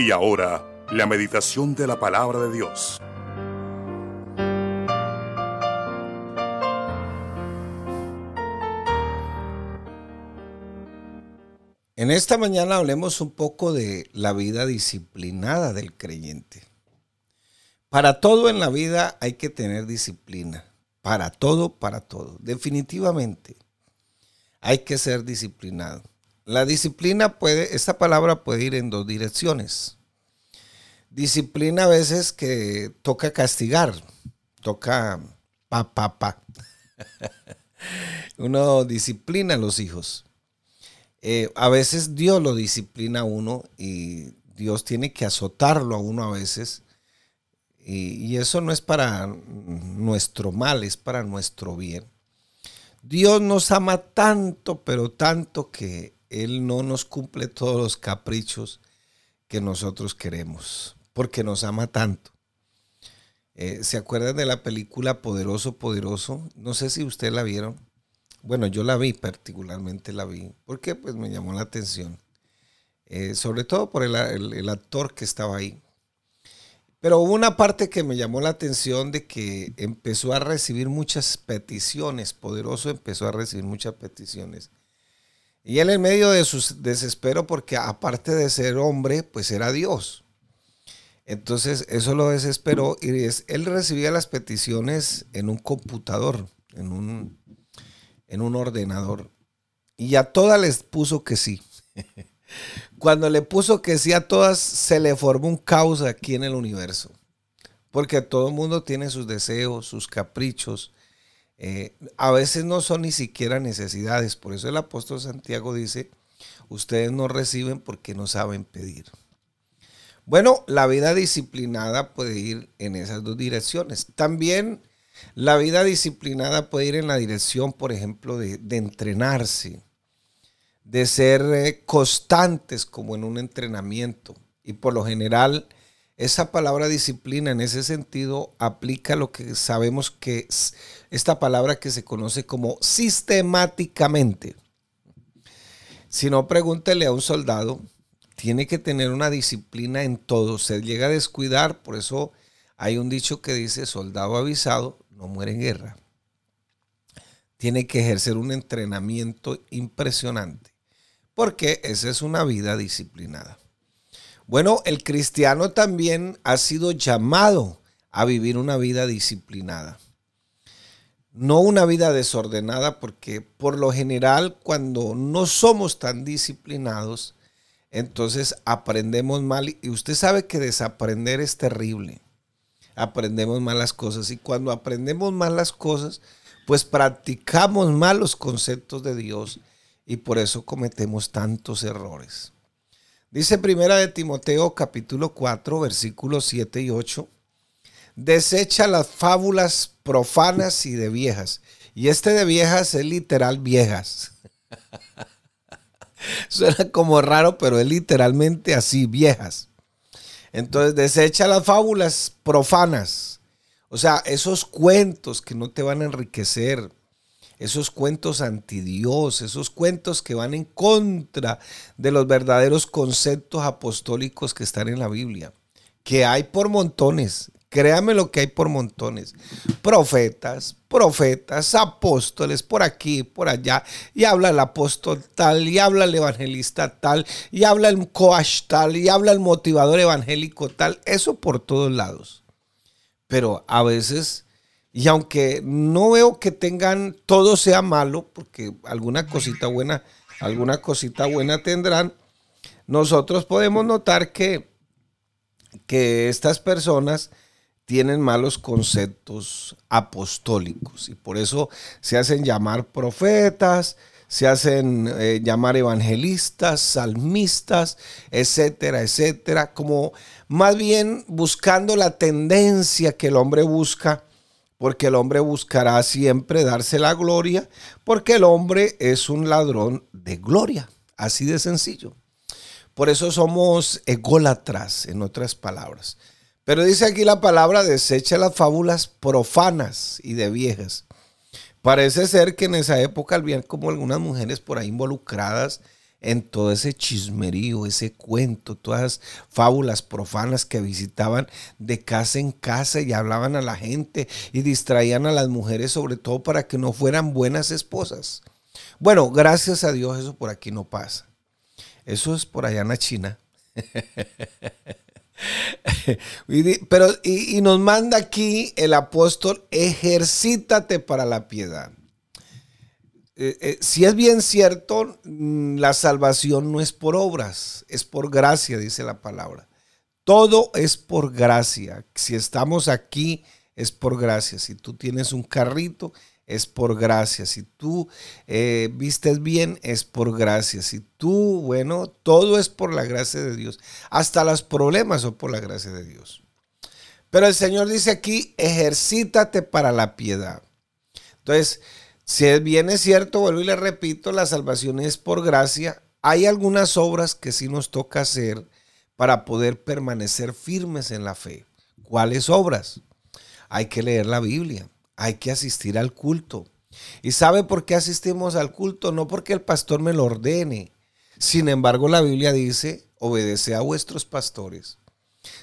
Y ahora, la meditación de la palabra de Dios. En esta mañana hablemos un poco de la vida disciplinada del creyente. Para todo en la vida hay que tener disciplina. Para todo, para todo. Definitivamente hay que ser disciplinado. La disciplina puede, esta palabra puede ir en dos direcciones. Disciplina a veces que toca castigar, toca pa, pa, pa. Uno disciplina a los hijos. Eh, a veces Dios lo disciplina a uno y Dios tiene que azotarlo a uno a veces. Y, y eso no es para nuestro mal, es para nuestro bien. Dios nos ama tanto, pero tanto que Él no nos cumple todos los caprichos que nosotros queremos, porque nos ama tanto. Eh, ¿Se acuerdan de la película Poderoso, Poderoso? No sé si ustedes la vieron. Bueno, yo la vi, particularmente la vi, porque pues me llamó la atención. Eh, sobre todo por el actor que estaba ahí. Pero hubo una parte que me llamó la atención de que empezó a recibir muchas peticiones, poderoso empezó a recibir muchas peticiones. Y él en medio de su desespero, porque aparte de ser hombre, pues era Dios. Entonces eso lo desesperó y él recibía las peticiones en un computador, en un, en un ordenador. Y a todas les puso que sí. Cuando le puso que sí a todas, se le formó un caos aquí en el universo. Porque todo el mundo tiene sus deseos, sus caprichos. Eh, a veces no son ni siquiera necesidades. Por eso el apóstol Santiago dice, ustedes no reciben porque no saben pedir. Bueno, la vida disciplinada puede ir en esas dos direcciones. También la vida disciplinada puede ir en la dirección, por ejemplo, de, entrenarse de ser eh, constantes como en un entrenamiento. Y por lo general, esa palabra disciplina en ese sentido aplica lo que sabemos que es esta palabra que se conoce como sistemáticamente. Si no, pregúntele a un soldado, tiene que tener una disciplina en todo. Se llega a descuidar, por eso hay un dicho que dice, soldado avisado no muere en guerra. Tiene que ejercer un entrenamiento impresionante porque esa es una vida disciplinada. Bueno, el cristiano también ha sido llamado a vivir una vida disciplinada. No una vida desordenada, porque por lo general cuando no somos tan disciplinados, entonces aprendemos mal. Y usted sabe que desaprender es terrible. Aprendemos malas cosas. Y cuando aprendemos malas cosas, pues practicamos mal los conceptos de Dios y por eso cometemos tantos errores. Dice primera de Timoteo capítulo 4 versículos 7 y 8. Desecha las fábulas profanas y de viejas. Y este de viejas es literal viejas. Suena como raro, pero es literalmente así, viejas. Entonces desecha las fábulas profanas. O sea, esos cuentos que no te van a enriquecer, esos cuentos anti Dios, esos cuentos que van en contra de los verdaderos conceptos apostólicos que están en la Biblia, que hay por montones. Créame lo que hay por montones. Profetas, profetas, apóstoles, por aquí, por allá. Y habla el apóstol tal, y habla el evangelista tal, y habla el coach tal, y habla el motivador evangélico tal. Eso por todos lados. Pero a veces y aunque no veo que tengan todo sea malo, porque alguna cosita buena, alguna cosita buena tendrán, nosotros podemos notar que, que estas personas tienen malos conceptos apostólicos y por eso se hacen llamar profetas, se hacen eh, llamar evangelistas, salmistas, etcétera, etcétera, como más bien buscando la tendencia que el hombre busca porque el hombre buscará siempre darse la gloria, porque el hombre es un ladrón de gloria, así de sencillo. Por eso somos ególatras, en otras palabras. Pero dice aquí la palabra, desecha las fábulas profanas y de viejas. Parece ser que en esa época había como algunas mujeres por ahí involucradas en todo ese chismerío, ese cuento, todas las fábulas profanas que visitaban de casa en casa y hablaban a la gente y distraían a las mujeres sobre todo para que no fueran buenas esposas. Bueno, gracias a Dios eso por aquí no pasa. Eso es por allá en la China. Pero, y, nos manda aquí el apóstol, ejercítate para la piedad. Eh, eh, si es bien cierto, mm, la salvación no es por obras, es por gracia, dice la palabra. Todo es por gracia. Si estamos aquí, es por gracia. Si tú tienes un carrito, es por gracia. Si tú eh, vistes bien, es por gracia. Si tú, bueno, todo es por la gracia de Dios. Hasta los problemas son por la gracia de Dios. Pero el Señor dice aquí, ejercítate para la piedad. Entonces, si bien es cierto, vuelvo y le repito, la salvación es por gracia. Hay algunas obras que sí nos toca hacer para poder permanecer firmes en la fe. ¿Cuáles obras? Hay que leer la Biblia hay que asistir al culto. ¿Y sabe por qué asistimos al culto? No porque el pastor me lo ordene. Sin embargo, la Biblia dice, obedece a vuestros pastores.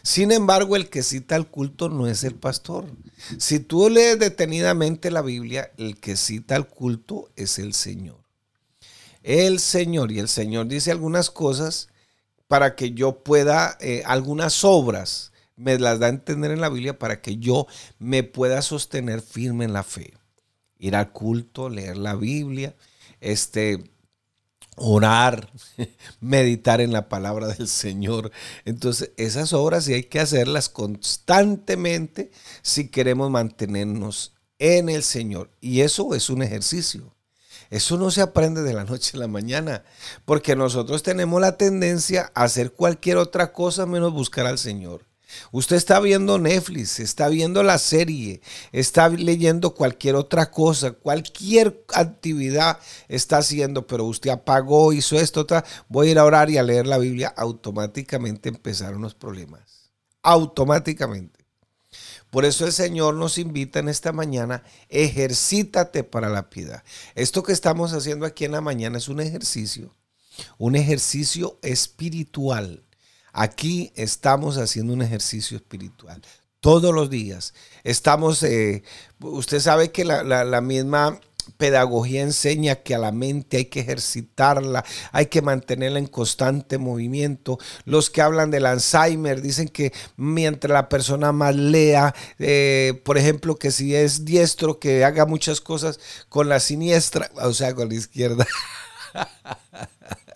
Sin embargo, el que cita al culto no es el pastor. Si tú lees detenidamente la Biblia, el que cita al culto es el Señor. El Señor, y el Señor dice algunas cosas para que yo pueda, eh, algunas obras me las da a entender en la Biblia para que yo me pueda sostener firme en la fe. Ir al culto, leer la Biblia, este, orar, meditar en la palabra del Señor. Entonces, esas obras sí hay que hacerlas constantemente si queremos mantenernos en el Señor. Y eso es un ejercicio. Eso no se aprende de la noche a la mañana, porque nosotros tenemos la tendencia a hacer cualquier otra cosa menos buscar al Señor. Usted está viendo Netflix, está viendo la serie, está leyendo cualquier otra cosa, cualquier actividad está haciendo, pero usted apagó, hizo esto, otra, voy a ir a orar y a leer la Biblia, automáticamente empezaron los problemas. Automáticamente. Por eso el Señor nos invita en esta mañana, ejercítate para la piedad. Esto que estamos haciendo aquí en la mañana es un ejercicio, un ejercicio espiritual Aquí estamos haciendo un ejercicio espiritual. Todos los días. Estamos, eh, usted sabe que la, misma pedagogía enseña que a la mente hay que ejercitarla, hay que mantenerla en constante movimiento. Los que hablan del Alzheimer dicen que mientras la persona más lea, eh, por ejemplo, que si es diestro, que haga muchas cosas con la siniestra, o sea, con la izquierda.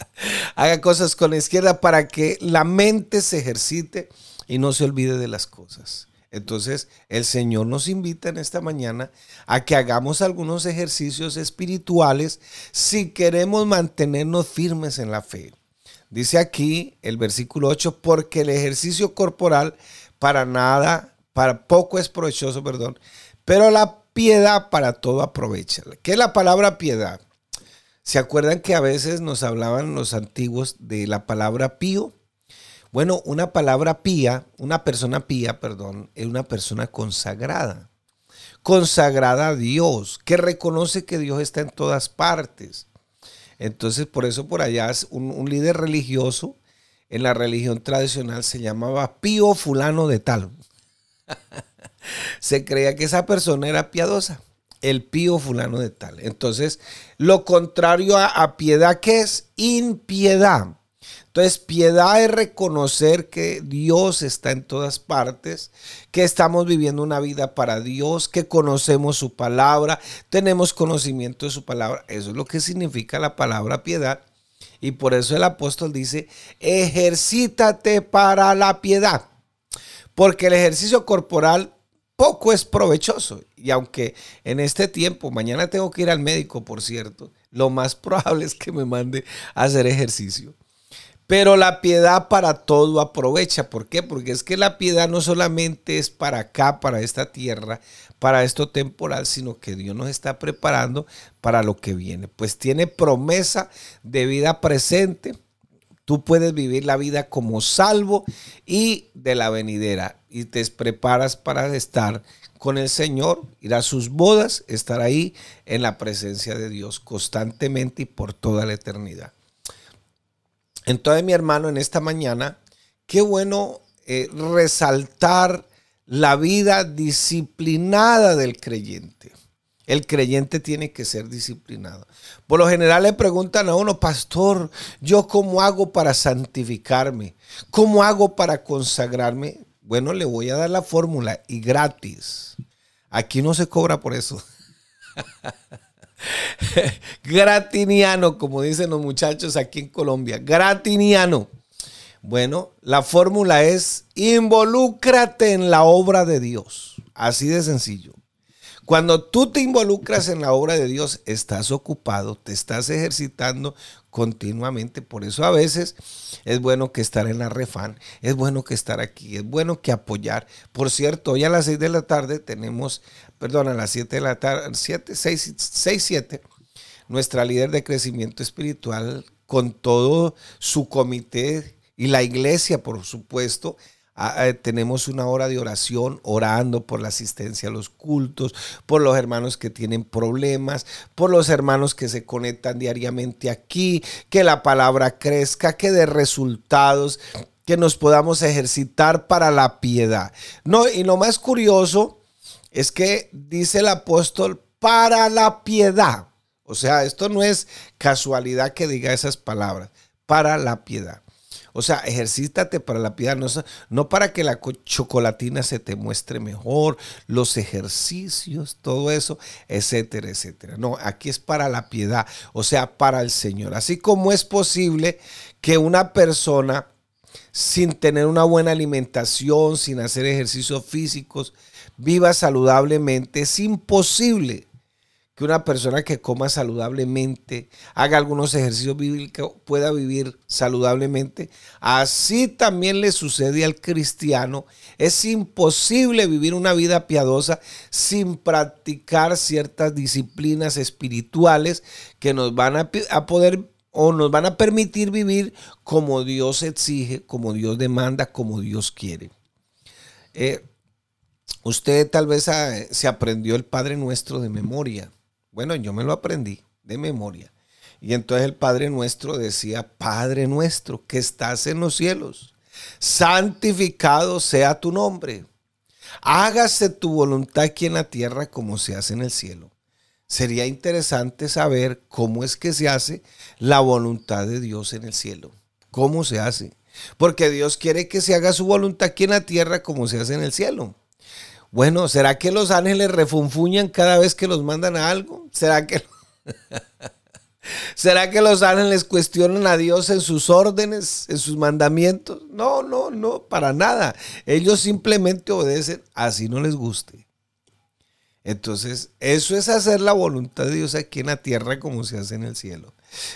Haga cosas con la izquierda para que la mente se ejercite y no se olvide de las cosas. Entonces, el Señor nos invita en esta mañana a que hagamos algunos ejercicios espirituales si queremos mantenernos firmes en la fe. Dice aquí el versículo 8, porque el ejercicio corporal para nada, para poco es provechoso, perdón, pero la piedad para todo aprovecha. ¿Qué es la palabra piedad? ¿Se acuerdan que a veces nos hablaban los antiguos de la palabra pío? Bueno, una palabra pía, una persona pía, perdón, es una persona consagrada. Consagrada a Dios, que reconoce que Dios está en todas partes. Entonces, por eso por allá un, un líder religioso en la religión tradicional se llamaba pío fulano de tal. se creía que esa persona era piadosa el pío fulano de tal. Entonces, lo contrario a, piedad, ¿qué es? Impiedad. Entonces, piedad es reconocer que Dios está en todas partes, que estamos viviendo una vida para Dios, que conocemos su palabra, tenemos conocimiento de su palabra. Eso es lo que significa la palabra piedad. Y por eso el apóstol dice, ejercítate para la piedad. Porque el ejercicio corporal poco es provechoso. Y aunque en este tiempo, mañana tengo que ir al médico, por cierto, lo más probable es que me mande a hacer ejercicio. Pero la piedad para todo aprovecha. ¿Por qué? Porque es que la piedad no solamente es para acá, para esta tierra, para esto temporal, sino que Dios nos está preparando para lo que viene. Pues tiene promesa de vida presente. Tú puedes vivir la vida como salvo y de la venidera y te preparas para estar con el Señor, ir a sus bodas, estar ahí en la presencia de Dios constantemente y por toda la eternidad. Entonces, mi hermano, en esta mañana, qué bueno eh, resaltar la vida disciplinada del creyente. El creyente tiene que ser disciplinado. Por lo general le preguntan a uno, pastor, ¿yo cómo hago para santificarme? ¿Cómo hago para consagrarme? Bueno, le voy a dar la fórmula y gratis. Aquí no se cobra por eso. Gratiniano, como dicen los muchachos aquí en Colombia. Gratiniano. Bueno, la fórmula es involúcrate en la obra de Dios. Así de sencillo. Cuando tú te involucras en la obra de Dios, estás ocupado, te estás ejercitando continuamente. Por eso a veces es bueno que estar en la refán, es bueno que estar aquí, es bueno que apoyar. Por cierto, hoy a las 6 de la tarde tenemos, perdón, a las 7 de la tarde, 7, 6, 6, 7, nuestra líder de crecimiento espiritual con todo su comité y la iglesia, por supuesto, tenemos una hora de oración orando por la asistencia a los cultos, por los hermanos que tienen problemas, por los hermanos que se conectan diariamente aquí, que la palabra crezca, que dé resultados, que nos podamos ejercitar para la piedad. No, y lo más curioso es que dice el apóstol para la piedad. O sea, esto no es casualidad que diga esas palabras, para la piedad. O sea, ejercítate para la piedad, no, para que la chocolatina se te muestre mejor, los ejercicios, todo eso, etcétera, etcétera. No, aquí es para la piedad, o sea, para el Señor. Así como es posible que una persona sin tener una buena alimentación, sin hacer ejercicios físicos, viva saludablemente, es imposible que una persona que coma saludablemente, haga algunos ejercicios bíblicos, pueda vivir saludablemente. Así también le sucede al cristiano. Es imposible vivir una vida piadosa sin practicar ciertas disciplinas espirituales que nos van a, poder o nos van a permitir vivir como Dios exige, como Dios demanda, como Dios quiere. Eh, usted tal vez se aprendió el Padre Nuestro de memoria. Bueno, yo me lo aprendí de memoria. Y entonces el Padre nuestro decía, Padre nuestro que estás en los cielos, santificado sea tu nombre. Hágase tu voluntad aquí en la tierra como se hace en el cielo. Sería interesante saber cómo es que se hace la voluntad de Dios en el cielo. ¿Cómo se hace? Porque Dios quiere que se haga su voluntad aquí en la tierra como se hace en el cielo. Bueno, ¿será que los ángeles refunfuñan cada vez que los mandan a algo? ¿Será que, ¿Será que los ángeles cuestionan a Dios en sus órdenes, en sus mandamientos? No, no, no, para nada. Ellos simplemente obedecen así no les guste. Entonces, eso es hacer la voluntad de Dios aquí en la tierra como se hace en el cielo.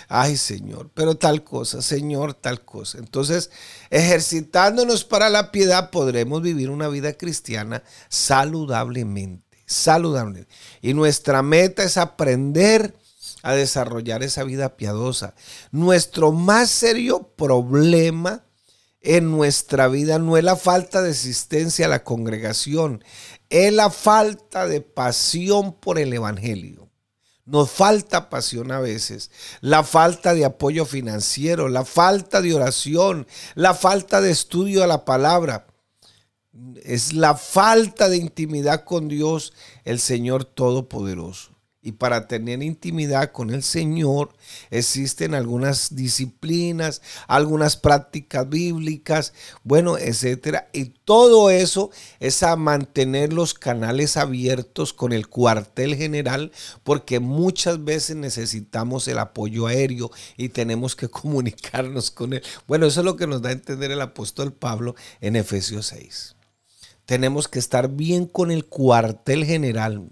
Ay, Señor, pero tal cosa, Señor, tal cosa. Entonces, ejercitándonos para la piedad, podremos vivir una vida cristiana saludablemente, saludable. Y nuestra meta es aprender a desarrollar esa vida piadosa. Nuestro más serio problema en nuestra vida no es la falta de asistencia a la congregación, es la falta de pasión por el Evangelio. Nos falta pasión a veces, la falta de apoyo financiero, la falta de oración, la falta de estudio de la palabra. Es la falta de intimidad con Dios, el Señor Todopoderoso. Y para tener intimidad con el Señor existen algunas disciplinas, algunas prácticas bíblicas, bueno, etcétera. Y todo eso es a mantener los canales abiertos con el cuartel general, porque muchas veces necesitamos el apoyo aéreo y tenemos que comunicarnos con él. Bueno, eso es lo que nos da a entender el apóstol Pablo en Efesios 6 tenemos que estar bien con el cuartel general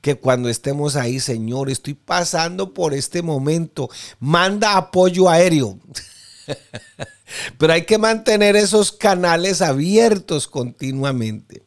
que cuando estemos ahí, Señor, estoy pasando por este momento, manda apoyo aéreo. Pero hay que mantener esos canales abiertos continuamente.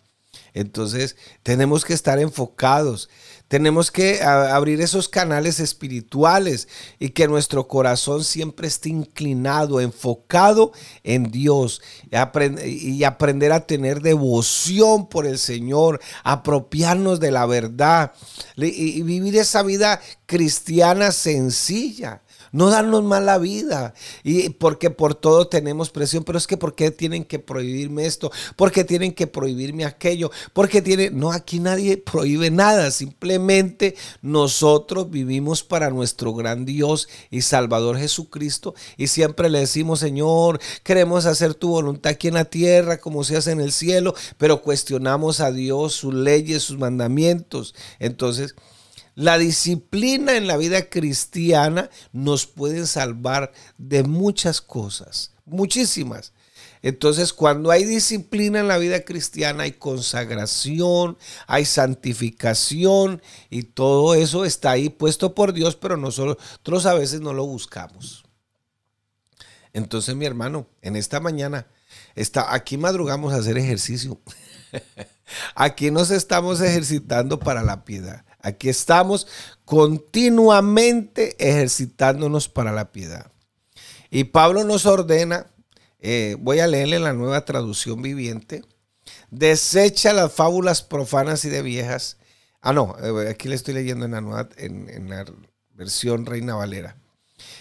Entonces, tenemos que estar enfocados. Tenemos que abrir esos canales espirituales y que nuestro corazón siempre esté inclinado, enfocado en Dios y aprender a tener devoción por el Señor, apropiarnos de la verdad y vivir esa vida cristiana sencilla. No darnos mala vida. Y porque por todo tenemos presión, pero es que ¿por qué tienen que prohibirme esto? ¿Por qué tienen que prohibirme aquello? Porque tienen, no, aquí nadie prohíbe nada, simplemente nosotros vivimos para nuestro gran Dios y Salvador Jesucristo y siempre le decimos, Señor, queremos hacer tu voluntad aquí en la tierra como se hace en el cielo, pero cuestionamos a Dios, sus leyes, sus mandamientos. Entonces, la disciplina en la vida cristiana nos puede salvar de muchas cosas, muchísimas. Entonces, cuando hay disciplina en la vida cristiana, hay consagración, hay santificación y todo eso está ahí puesto por Dios, pero nosotros a veces no lo buscamos. Entonces, mi hermano, en esta mañana, está, aquí madrugamos a hacer ejercicio. aquí nos estamos ejercitando para la piedad. Aquí estamos continuamente ejercitándonos para la piedad. Y Pablo nos ordena, eh, voy a leerle la nueva traducción viviente, desecha las fábulas profanas y de viejas. Ah, no, eh, aquí le estoy leyendo en la, nueva, en la versión Reina Valera.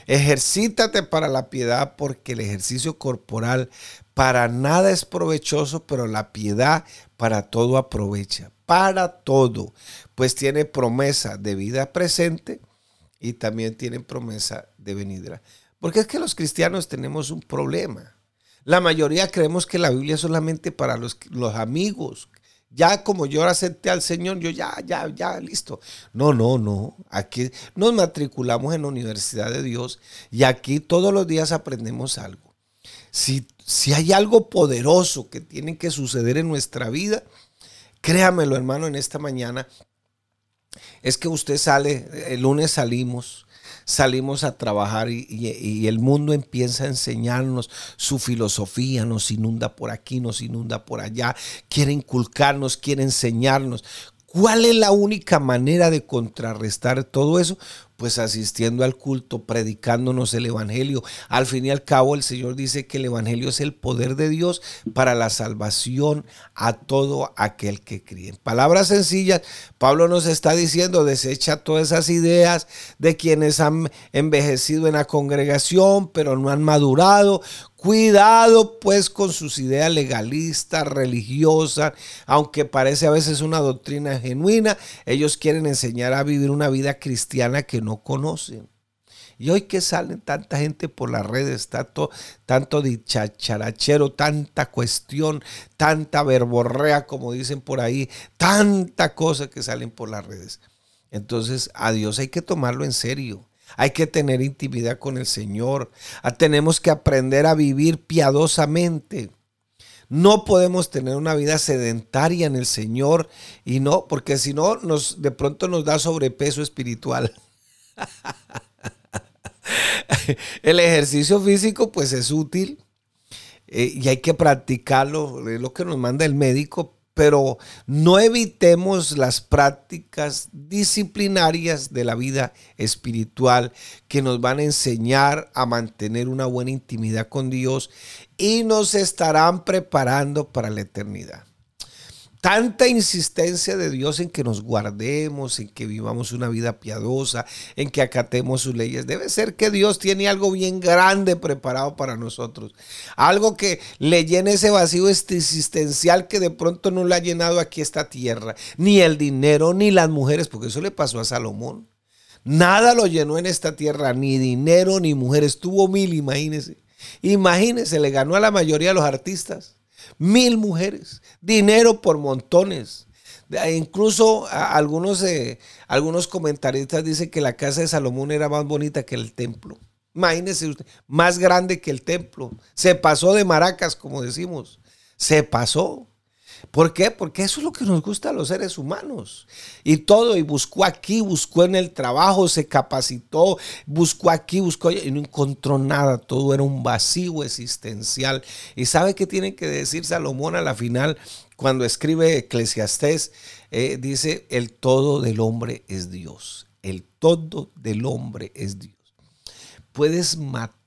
Ejercítate para la piedad porque el ejercicio corporal para nada es provechoso, pero la piedad para todo aprovecha, para todo, pues tiene promesa de vida presente y también tiene promesa de venidera. Porque es que los cristianos tenemos un problema. La mayoría creemos que la Biblia es solamente para los, los amigos. Ya como yo acepté al Señor, yo ya, ya, ya, listo. No, no, no. Aquí nos matriculamos en la Universidad de Dios y aquí todos los días aprendemos algo. Si, si hay algo poderoso que tiene que suceder en nuestra vida, créamelo hermano en esta mañana, es que usted sale, el lunes salimos, salimos a trabajar y, el mundo empieza a enseñarnos su filosofía, nos inunda por aquí, nos inunda por allá, quiere inculcarnos, quiere enseñarnos. ¿Cuál es la única manera de contrarrestar todo eso? Pues asistiendo al culto, predicándonos el Evangelio. Al fin y al cabo el Señor dice que el Evangelio es el poder de Dios para la salvación a todo aquel que cree. En palabras sencillas, Pablo nos está diciendo, desecha todas esas ideas de quienes han envejecido en la congregación, pero no han madurado. Cuidado pues con sus ideas legalistas, religiosas, aunque parece a veces una doctrina genuina, ellos quieren enseñar a vivir una vida cristiana que no conocen. Y hoy que salen tanta gente por las redes, tanto, tanto chacharachero, tanta cuestión, tanta verborrea, como dicen por ahí, tanta cosa que salen por las redes. Entonces, a Dios hay que tomarlo en serio. Hay que tener intimidad con el Señor. Tenemos que aprender a vivir piadosamente. No podemos tener una vida sedentaria en el Señor y no, porque si no, nos, de pronto nos da sobrepeso espiritual. el ejercicio físico pues es útil eh, y hay que practicarlo, es lo que nos manda el médico, pero no evitemos las prácticas disciplinarias de la vida espiritual que nos van a enseñar a mantener una buena intimidad con Dios y nos estarán preparando para la eternidad tanta insistencia de Dios en que nos guardemos, en que vivamos una vida piadosa, en que acatemos sus leyes. Debe ser que Dios tiene algo bien grande preparado para nosotros. Algo que le llene ese vacío existencial que de pronto no le ha llenado aquí esta tierra. Ni el dinero, ni las mujeres, porque eso le pasó a Salomón. Nada lo llenó en esta tierra, ni dinero, ni mujeres. Tuvo mil, imagínense. Imagínense, le ganó a la mayoría de los artistas mil mujeres, dinero por montones. Incluso algunos, eh, algunos comentaristas dicen que la casa de Salomón era más bonita que el templo. Imagínese usted, más grande que el templo. Se pasó de maracas, como decimos. Se pasó. ¿Por qué? Porque eso es lo que nos gusta a los seres humanos. Y todo, y buscó aquí, buscó en el trabajo, se capacitó, buscó aquí, buscó y no encontró nada. Todo era un vacío existencial. ¿Y sabe qué tiene que decir Salomón a la final? Cuando escribe Eclesiastés, eh, dice, el todo del hombre es Dios. El todo del hombre es Dios. Puedes matar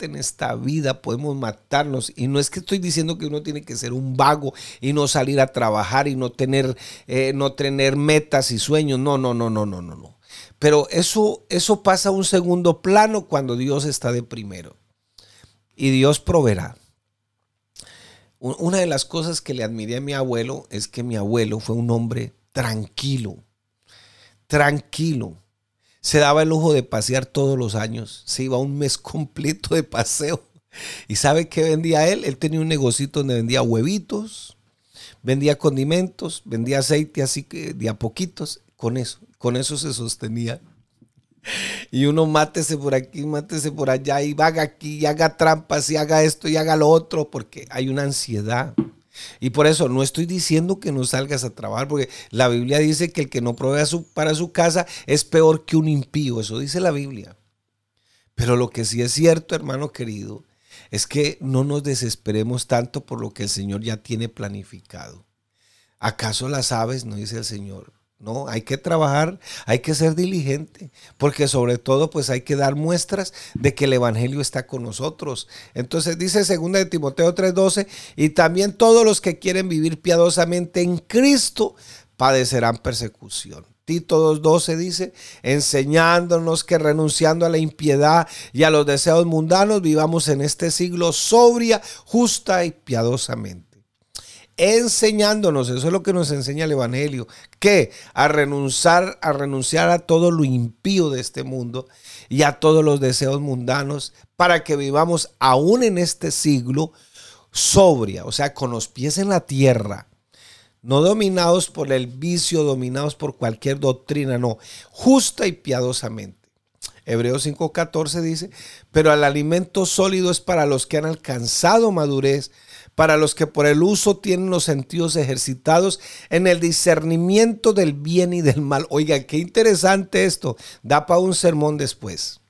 en esta vida, podemos matarnos. Y no es que estoy diciendo que uno tiene que ser un vago y no salir a trabajar y no tener, eh, no tener metas y sueños. No, no, no, no, no, no, no. Pero eso, eso pasa a un segundo plano cuando Dios está de primero. Y Dios proveerá. Una de las cosas que le admiré a mi abuelo es que mi abuelo fue un hombre tranquilo, tranquilo. Se daba el lujo de pasear todos los años. Se iba un mes completo de paseo. ¿Y sabe qué vendía él? Él tenía un negocito donde vendía huevitos, vendía condimentos, vendía aceite así que de a poquitos. Con eso, con eso se sostenía. Y uno mátese por aquí, mátese por allá y haga aquí y haga trampas y haga esto y haga lo otro porque hay una ansiedad. Y por eso no estoy diciendo que no salgas a trabajar, porque la Biblia dice que el que no provee para su casa es peor que un impío. Eso dice la Biblia. Pero lo que sí es cierto, hermano querido, es que no nos desesperemos tanto por lo que el Señor ya tiene planificado. ¿Acaso las aves, no dice el Señor, no, hay que trabajar, hay que ser diligente, porque sobre todo pues hay que dar muestras de que el Evangelio está con nosotros. Entonces dice 2 de Timoteo 3:12, y también todos los que quieren vivir piadosamente en Cristo padecerán persecución. Tito 2.12 dice, enseñándonos que renunciando a la impiedad y a los deseos mundanos vivamos en este siglo sobria, justa y piadosamente enseñándonos, eso es lo que nos enseña el Evangelio, que a renunciar, a renunciar a todo lo impío de este mundo y a todos los deseos mundanos, para que vivamos aún en este siglo sobria, o sea, con los pies en la tierra, no dominados por el vicio, dominados por cualquier doctrina, no, justa y piadosamente. Hebreos 5:14 dice, pero el alimento sólido es para los que han alcanzado madurez, para los que por el uso tienen los sentidos ejercitados en el discernimiento del bien y del mal. Oiga, qué interesante esto. Da para un sermón después.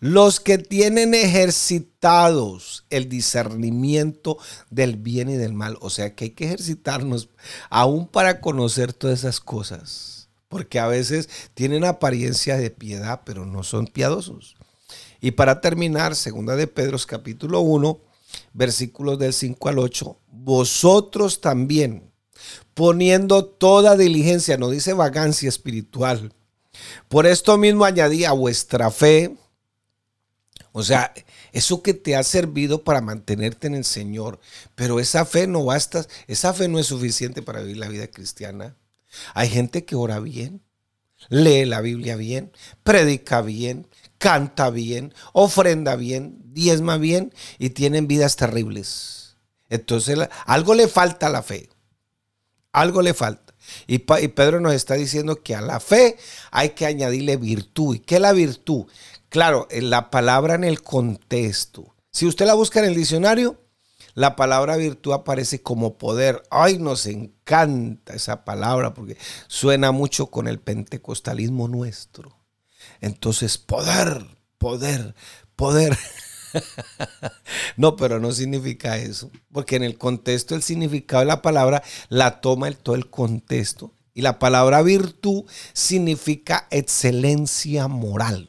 Los que tienen ejercitados el discernimiento del bien y del mal. O sea que hay que ejercitarnos aún para conocer todas esas cosas. Porque a veces tienen apariencia de piedad, pero no son piadosos. Y para terminar, segunda de Pedro capítulo 1, versículos del 5 al 8, vosotros también, poniendo toda diligencia, no dice vagancia espiritual, por esto mismo añadí a vuestra fe, o sea, eso que te ha servido para mantenerte en el Señor, pero esa fe no basta, esa fe no es suficiente para vivir la vida cristiana. Hay gente que ora bien, lee la Biblia bien, predica bien, canta bien, ofrenda bien, diezma bien y tienen vidas terribles. Entonces algo le falta a la fe. Algo le falta. Y, Pedro nos está diciendo que a la fe hay que añadirle virtud. ¿Y qué es la virtud? Claro, en la palabra en el contexto. Si usted la busca en el diccionario, la palabra virtud aparece como poder. Ay, nos encanta esa palabra porque suena mucho con el pentecostalismo nuestro. Entonces, poder, poder, poder. no, pero no significa eso, porque en el contexto el significado de la palabra la toma el, todo el contexto. Y la palabra virtud significa excelencia moral.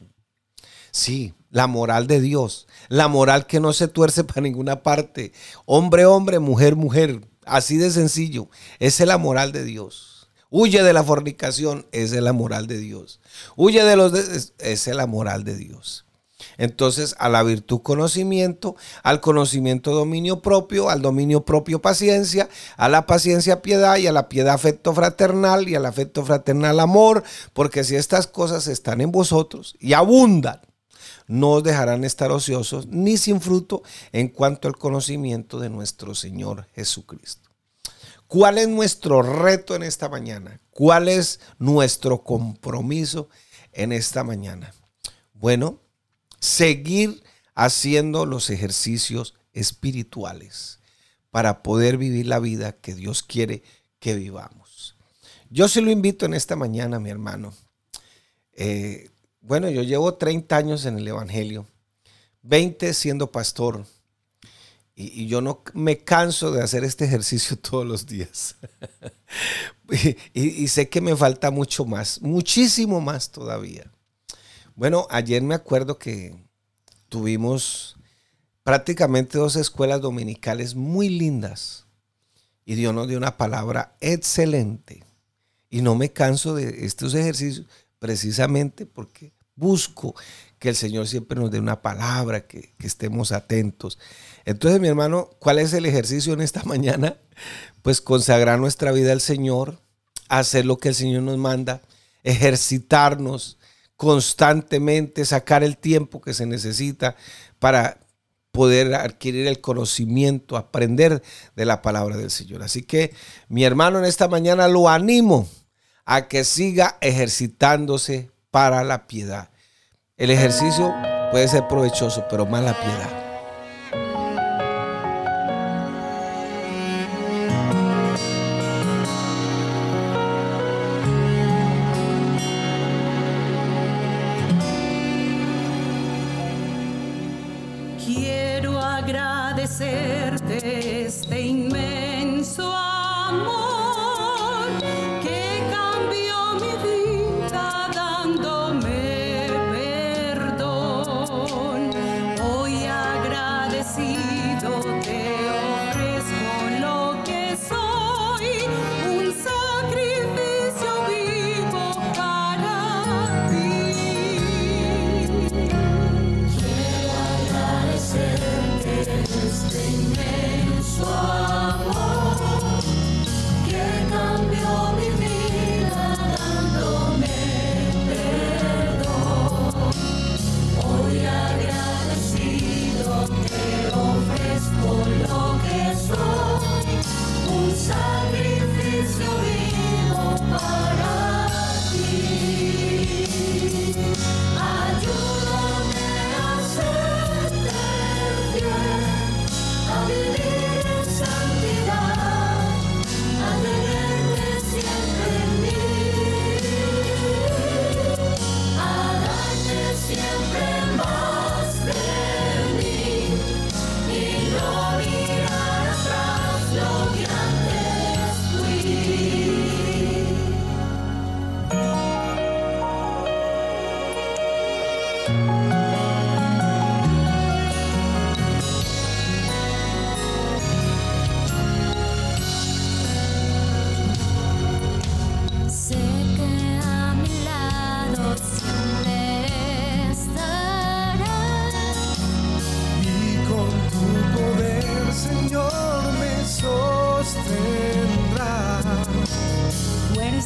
Sí, la moral de Dios, la moral que no se tuerce para ninguna parte. Hombre, hombre, mujer, mujer. Así de sencillo. Esa es la moral de Dios. Huye de la fornicación, es la moral de Dios. Huye de los... esa es la moral de Dios. Entonces, a la virtud conocimiento, al conocimiento dominio propio, al dominio propio paciencia, a la paciencia piedad y a la piedad afecto fraternal y al afecto fraternal amor, porque si estas cosas están en vosotros y abundan, no os dejarán estar ociosos ni sin fruto en cuanto al conocimiento de nuestro Señor Jesucristo. ¿Cuál es nuestro reto en esta mañana? ¿Cuál es nuestro compromiso en esta mañana? Bueno, seguir haciendo los ejercicios espirituales para poder vivir la vida que Dios quiere que vivamos. Yo se lo invito en esta mañana, mi hermano. Eh, bueno, yo llevo 30 años en el Evangelio, 20 siendo pastor, y, yo no me canso de hacer este ejercicio todos los días. y, sé que me falta mucho más, muchísimo más todavía. Bueno, ayer me acuerdo que tuvimos prácticamente dos escuelas dominicales muy lindas. Y Dios nos dio una palabra excelente. Y no me canso de estos ejercicios, precisamente porque busco que el Señor siempre nos dé una palabra, que, estemos atentos. Entonces, mi hermano, ¿cuál es el ejercicio en esta mañana? Pues consagrar nuestra vida al Señor, hacer lo que el Señor nos manda, ejercitarnos constantemente, sacar el tiempo que se necesita para poder adquirir el conocimiento, aprender de la palabra del Señor. Así que mi hermano en esta mañana lo animo a que siga ejercitándose para la piedad. El ejercicio puede ser provechoso, pero más la piedad.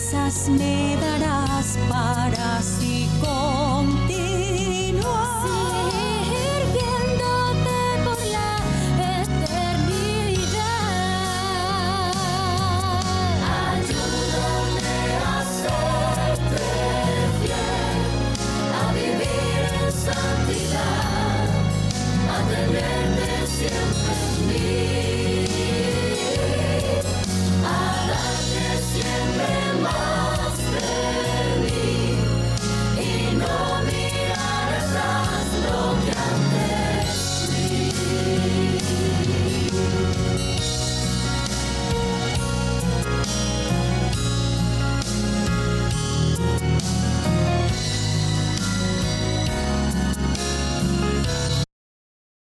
fuerzas me darás para sí.